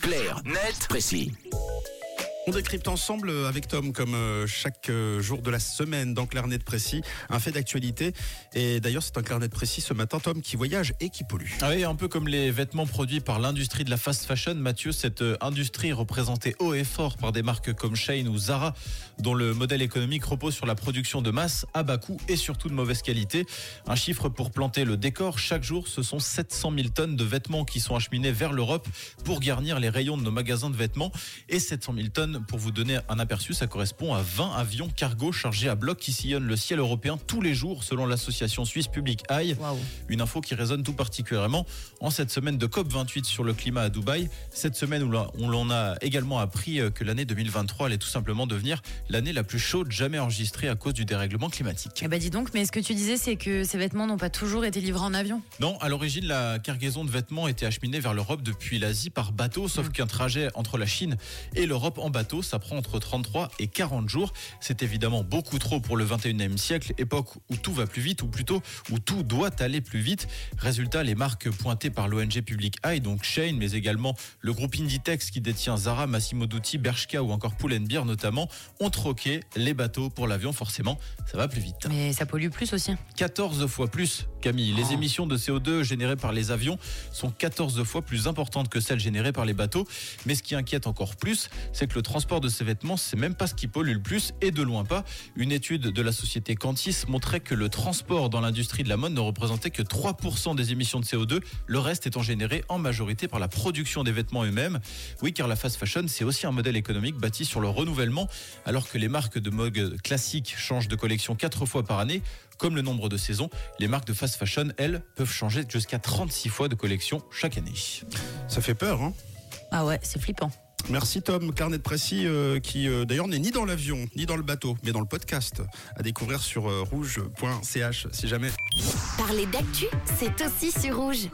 Clair, net, précis. On décrypte ensemble avec Tom, comme euh, chaque euh, jour de la semaine dans Clarnet Précis, un fait d'actualité. Et d'ailleurs, c'est un Clarnet Précis ce matin, Tom, qui voyage et qui pollue. Ah oui, un peu comme les vêtements produits par l'industrie de la fast fashion, Mathieu, cette euh, industrie représentée haut et fort par des marques comme Shane ou Zara, dont le modèle économique repose sur la production de masse à bas coût et surtout de mauvaise qualité. Un chiffre pour planter le décor, chaque jour, ce sont 700 000 tonnes de vêtements qui sont acheminés vers l'Europe pour garnir les rayons de nos magasins de vêtements. Et 700 000 tonnes pour vous donner un aperçu, ça correspond à 20 avions cargo chargés à bloc qui sillonnent le ciel européen tous les jours, selon l'association suisse Public Eye. Une info qui résonne tout particulièrement en cette semaine de COP28 sur le climat à Dubaï. Cette semaine où on l'en a également appris euh, que l'année 2023 allait tout simplement devenir l'année la plus chaude jamais enregistrée à cause du dérèglement climatique. Eh ben dis donc, mais ce que tu disais, c'est que ces vêtements n'ont pas toujours été livrés en avion Non, à l'origine, la cargaison de vêtements était acheminée vers l'Europe depuis l'Asie par bateau, sauf hmm. qu'un trajet entre la Chine et l'Europe en bateau, ça prend entre 33 et 40 jours. C'est évidemment beaucoup trop pour le 21e siècle, époque où tout va plus vite, ou plutôt où tout doit aller plus vite. Résultat, les marques pointées par l'ONG Public Eye, donc Shane, mais également le groupe Inditex qui détient Zara, Massimo Dutti, Bershka ou encore Pull&Bear notamment, ont troqué les bateaux pour l'avion. Forcément, ça va plus vite. Mais ça pollue plus aussi. 14 fois plus, Camille. Les oh. émissions de CO2 générées par les avions sont 14 fois plus importantes que celles générées par les bateaux. Mais ce qui inquiète encore plus, c'est que le transport de ces vêtements c'est même pas ce qui pollue le plus et de loin pas. Une étude de la société Cantis montrait que le transport dans l'industrie de la mode ne représentait que 3% des émissions de CO2, le reste étant généré en majorité par la production des vêtements eux-mêmes. Oui, car la fast fashion, c'est aussi un modèle économique bâti sur le renouvellement, alors que les marques de mode classiques changent de collection 4 fois par année. Comme le nombre de saisons, les marques de fast fashion, elles, peuvent changer jusqu'à 36 fois de collection chaque année. Ça fait peur, hein? Ah ouais, c'est flippant. Merci Tom, carnet de précis euh, qui euh, d'ailleurs n'est ni dans l'avion ni dans le bateau, mais dans le podcast à découvrir sur euh, rouge.ch si jamais. Parler d'actu, c'est aussi sur rouge.